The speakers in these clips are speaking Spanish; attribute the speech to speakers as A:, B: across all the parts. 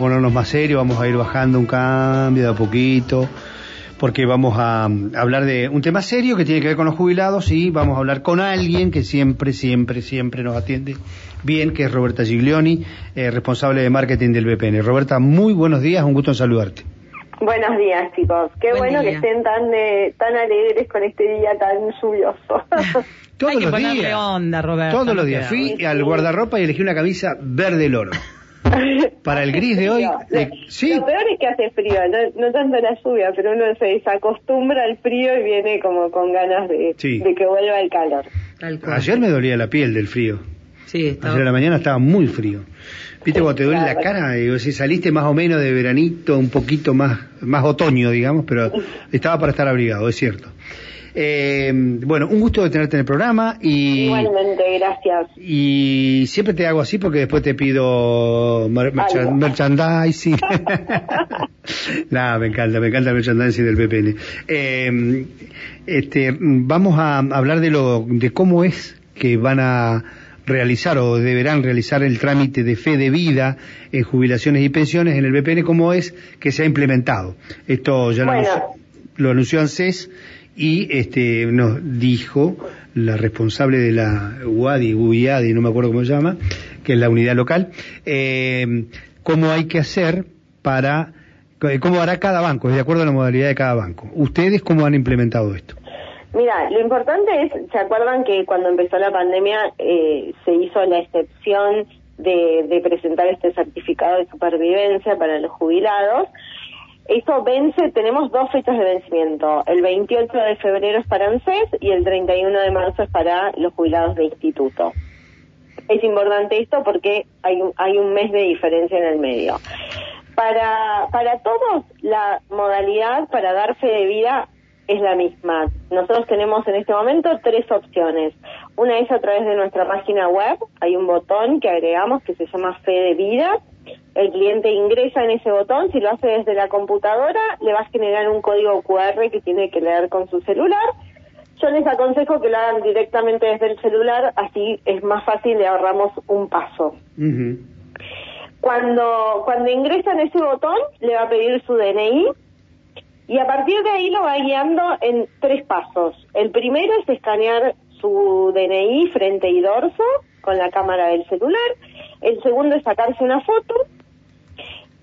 A: ponernos más serios, vamos a ir bajando un cambio de a poquito, porque vamos a hablar de un tema serio que tiene que ver con los jubilados y vamos a hablar con alguien que siempre, siempre, siempre nos atiende bien, que es Roberta Giglioni, eh, responsable de marketing del BPN. Roberta, muy buenos días, un gusto en saludarte.
B: Buenos días, chicos. Qué bueno que estén tan eh, tan alegres con este día tan lluvioso.
A: Todos
C: Hay que
A: los días.
C: onda, Roberto.
A: Todos los días. Fui al guardarropa y elegí una camisa verde loro. Para el gris de hoy,
B: Lo-
A: eh, sí,
B: Lo peor es que hace frío, no, no tanto la lluvia, pero uno se desacostumbra al frío y viene como con ganas de,
A: Sí.
B: de que vuelva el calor.
C: Tal cual.
A: ayer me dolía la piel del frío.
C: Sí, estaba-
A: Ayer a la mañana estaba muy frío. ¿Viste cuando te duele la cara? Digo, si saliste más o menos de veranito, un poquito más, más otoño, digamos, pero estaba para estar abrigado, es cierto. Eh, bueno, un gusto de tenerte en el programa y,
B: Igualmente, gracias.
A: y siempre te hago así porque después te pido mer- merchandising. Nada, me encanta, me encanta el merchandising del PPN. Eh, este, vamos a hablar de lo, de cómo es que van a realizar o deberán realizar el trámite de fe de vida en jubilaciones y pensiones en el BPN, cómo es que se ha implementado. Esto ya lo,
B: Bueno.
A: anunció, lo anunció ANSES y este nos dijo la responsable de la UADI, UIADI, no me acuerdo cómo se llama, que es la unidad local, eh, cómo hay que hacer para, cómo hará cada banco, de acuerdo a la modalidad de cada banco. ¿Ustedes cómo han implementado esto?
B: Mira, lo importante es, ¿se acuerdan que cuando empezó la pandemia eh, se hizo la excepción de, de presentar este certificado de supervivencia para los jubilados? Eso vence, tenemos dos fechas de vencimiento. El 28 de febrero es para ANSES y el 31 de marzo es para los jubilados de instituto. Es importante esto porque hay un, hay un mes de diferencia en el medio. Para, para todos, la modalidad para dar fe de vida es la misma. Nosotros tenemos en este momento tres opciones. Una es a través de nuestra página web, hay un botón que agregamos que se llama Fe de Vida. El cliente ingresa en ese botón, si lo hace desde la computadora, le va a generar un código QR que tiene que leer con su celular. Yo les aconsejo que lo hagan directamente desde el celular, así es más fácil, le ahorramos un paso. Cuando, cuando ingresa en ese botón, le va a pedir su DNI y a partir de ahí lo va guiando en tres pasos. El primero es escanear su DNI frente y dorso con la cámara del celular. El segundo es sacarse una foto.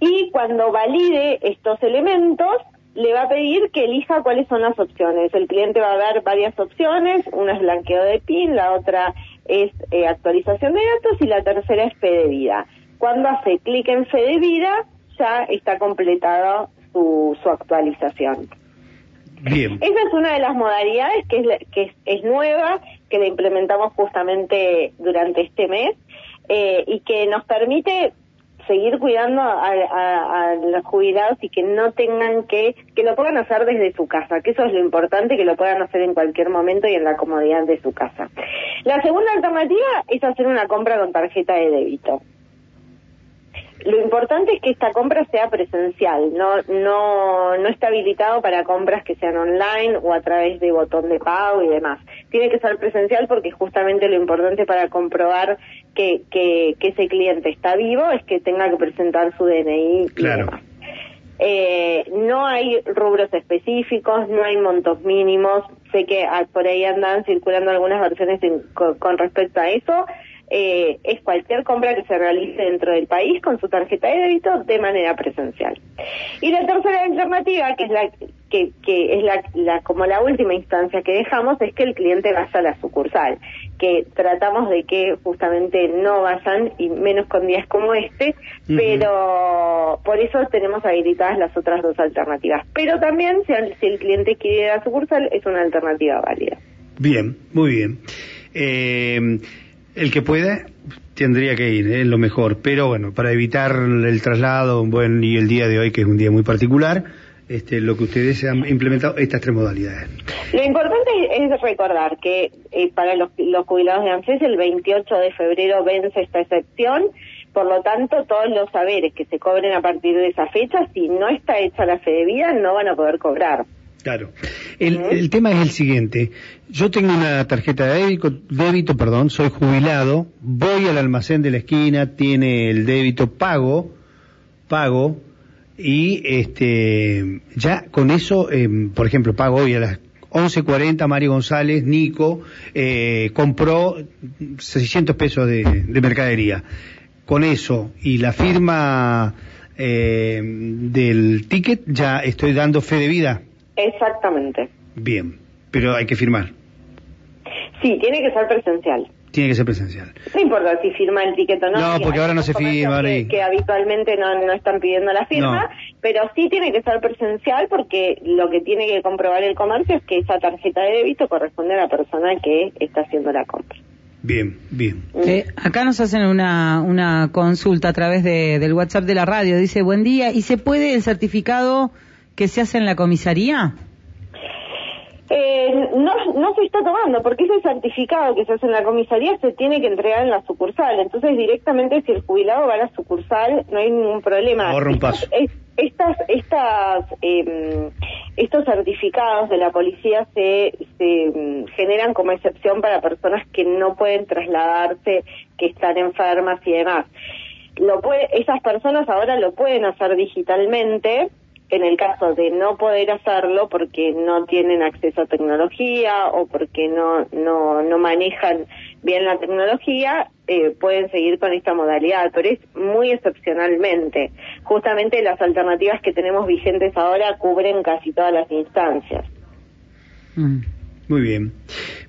B: Y cuando valide estos elementos, le va a pedir que elija cuáles son las opciones. El cliente va a ver varias opciones. Una es blanqueo de PIN, la otra es eh, actualización de datos y la tercera es fe de vida. Cuando hace clic en fe de vida, ya está completada su, su actualización.
A: Bien.
B: Esa es una de las modalidades que es, la- que es, es nueva, que la implementamos justamente durante este mes eh, y que nos permite seguir cuidando a, los jubilados y que no tengan que, que lo puedan hacer desde su casa, que eso es lo importante, que lo puedan hacer en cualquier momento y en la comodidad de su casa. La segunda alternativa es hacer una compra con tarjeta de débito. Lo importante es que esta compra sea presencial, no, no, no está habilitado para compras que sean online o a través de botón de pago y demás. Tiene que ser presencial porque justamente lo importante para comprobar que, que, que ese cliente está vivo es que tenga que presentar su DNI y
A: Claro.
B: demás. Eh, no hay rubros específicos, no hay montos mínimos. Sé que por ahí andan circulando algunas versiones en- con, con respecto a eso. Eh, es cualquier compra que se realice dentro del país con su tarjeta de débito de manera presencial. Y la tercera alternativa, que es la que, que es la, la como la última instancia que dejamos, es que el cliente vaya a la sucursal, que tratamos de que justamente no vayan y menos con días como este, pero por eso tenemos habilitadas las otras dos alternativas. Pero también si, el- si el cliente quiere ir a la sucursal es una alternativa válida.
A: Bien, muy bien. Eh, el que pueda tendría que ir, es lo mejor. Pero bueno, para evitar el traslado, bueno, y el día de hoy, que es un día muy particular, este, lo que ustedes han implementado, estas tres modalidades.
B: Lo importante es recordar que eh, para los, los jubilados de ANSES el 28 de febrero vence esta excepción, por lo tanto todos los saberes que se cobren a partir de esa fecha, si no está hecha la fe de vida, no van a poder cobrar.
A: Claro. El, tema es el siguiente. Yo tengo una tarjeta de débito, débito, perdón, soy jubilado, voy al almacén de la esquina, tiene el débito pago, pago y este ya con eso, em, por ejemplo, pago hoy a las 11.40 Mario González, Nico, eh, compró 600 pesos de, mercadería. Con eso y la firma eh, del ticket ya estoy dando fe de vida.
B: Exactamente.
A: Bien, pero hay que firmar.
B: Sí, tiene que ser presencial.
A: Tiene que ser presencial.
B: No importa si firma el ticket o no.
A: No, porque ahora no se firma.
B: Que, que, habitualmente no, no están pidiendo la firma, pero sí tiene que ser presencial porque lo que tiene que comprobar el comercio es que esa tarjeta de débito corresponde a la persona que está haciendo la compra.
A: Bien, bien.
C: Eh, acá nos hacen una, una consulta a través de, del WhatsApp de la radio. Dice, buen día, ¿y se puede el certificado que se hace en la comisaría?
B: Eh, no, no se está tomando, porque ese certificado que se hace en la comisaría se tiene que entregar en la sucursal. Entonces, directamente, si el jubilado va a la sucursal, no hay ningún problema. Estas, estas, eh, estos certificados de la policía se, se mm, generan como excepción para personas que no pueden trasladarse, que están enfermas y demás. Lo puede, esas personas ahora lo pueden hacer digitalmente, en el caso de no poder hacerlo porque no tienen acceso a tecnología o porque no, no, no manejan bien la tecnología, eh, pueden seguir con esta modalidad, pero es muy excepcionalmente. Justamente las alternativas que tenemos vigentes ahora cubren casi todas las instancias.
A: Mm. Muy bien.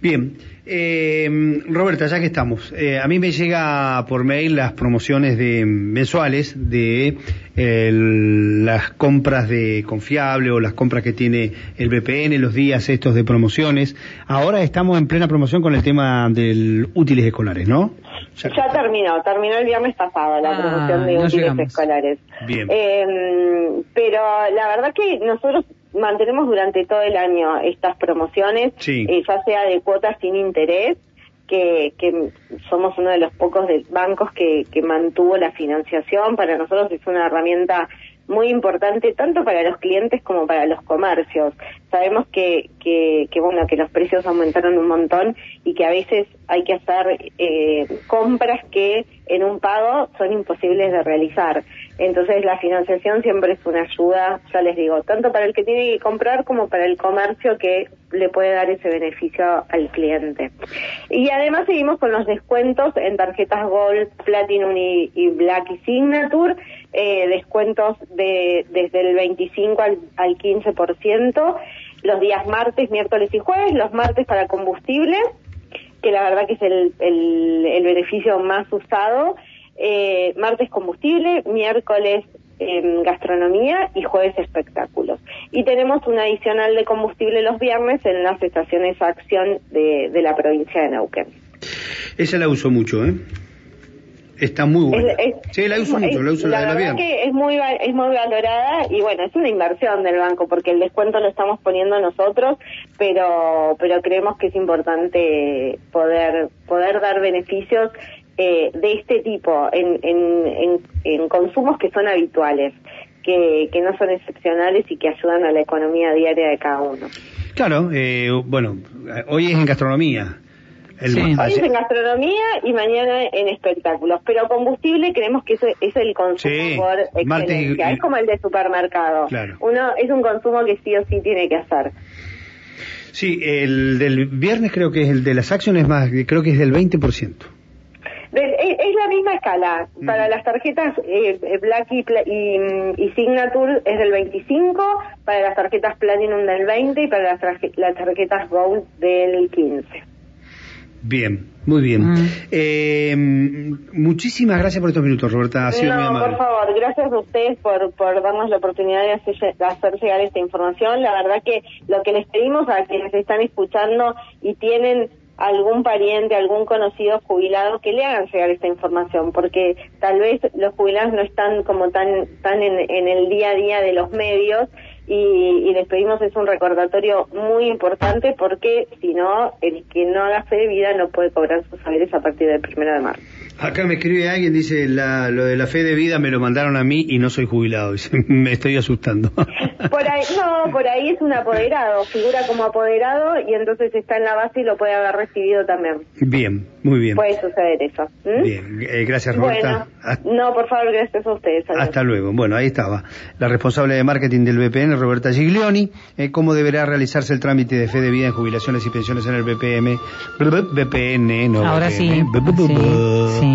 A: Bien. Eh, Roberta, ya que estamos, eh, a mí me llega por mail las promociones de mensuales de las compras de confiable o las compras que tiene el VPN, los días estos de promociones. Ahora estamos en plena promoción con el tema de útiles escolares, ¿no?
B: Ya, terminó, terminó el viernes pasado la ah, promoción de útiles escolares.
A: Bien.
B: Eh, pero la verdad que nosotros mantenemos durante todo el año estas promociones,
A: eh,
B: ya sea de cuotas sin interés, que, que somos uno de los pocos de bancos que, que mantuvo la financiación. Para nosotros es una herramienta muy importante tanto para los clientes como para los comercios. Sabemos que, que, que, bueno que los precios aumentaron un montón y que a veces hay que hacer eh, compras que en un pago son imposibles de realizar. Entonces la financiación siempre es una ayuda, ya les digo, tanto para el que tiene que comprar como para el comercio que le puede dar ese beneficio al cliente. Y además seguimos con los descuentos en tarjetas Gold, Platinum y, Black y Signature, eh, descuentos de desde el 25 al, al 15% los días martes, miércoles y jueves, los martes para combustible, que la verdad que es el, beneficio más usado, eh, martes combustible, miércoles eh, gastronomía y jueves espectáculos. Y tenemos un adicional de combustible los viernes en las estaciones acción de, de la provincia de Neuquén.
A: Esa la uso mucho, ¿eh? Está muy buena. sí, la uso mucho, la uso
B: la,
A: la,
B: verdad que es muy, es muy valorada y bueno, es una inversión del banco porque el descuento lo estamos poniendo nosotros, pero, pero creemos que es importante poder, poder dar beneficios eh, de este tipo en, en, en, consumos que son habituales, que, que no son excepcionales y que ayudan a la economía diaria de cada uno.
A: Claro, eh, bueno, hoy es en gastronomía.
B: Hoy es en gastronomía y mañana en espectáculos, pero combustible creemos que eso es el consumo por excelencia, es como el de supermercado. Uno es un consumo que sí o sí tiene que hacer.
A: Sí, el del viernes creo que es el de las acciones más, creo que es del 20%
B: es, la misma escala. Para las tarjetas eh, Black y, y, Signature es del 25, para las tarjetas Platinum del 20 y para las, tarjetas Gold del 15.
A: Bien, muy bien. Mm. Eh, muchísimas gracias por estos minutos, Roberta.
B: no, por favor, gracias a ustedes por, por darnos la oportunidad de hacer, de hacer, llegar esta información. La verdad que lo que les pedimos a quienes están escuchando y tienen algún pariente, algún conocido jubilado que le hagan llegar esta información, porque tal vez los jubilados no están como tan, tan en, el día a día de los medios y, les pedimos es un recordatorio muy importante porque si no, el que no haga fe de vida no puede cobrar sus saberes a partir del primero de marzo.
A: Acá me escribe alguien, dice, la, lo de la fe de vida me lo mandaron a mí y no soy jubilado. Dice, me estoy asustando.
B: Por ahí, no, por ahí es un apoderado, figura como apoderado y entonces está en la base y lo puede haber recibido también.
A: Bien, muy bien.
B: Puede suceder eso.
A: Bien, eh, gracias Roberta.
B: Bueno, no, por favor, gracias a ustedes. adiós.
A: Hasta luego. Bueno, ahí estaba. La responsable de marketing del BPN, Roberta Giglioni. Eh, ¿Cómo deberá realizarse el trámite de fe de vida en jubilaciones y pensiones en el BPM? BPN, no
C: Ahora
A: BPM.
C: sí.
A: B- b- b-
C: Sí, sí.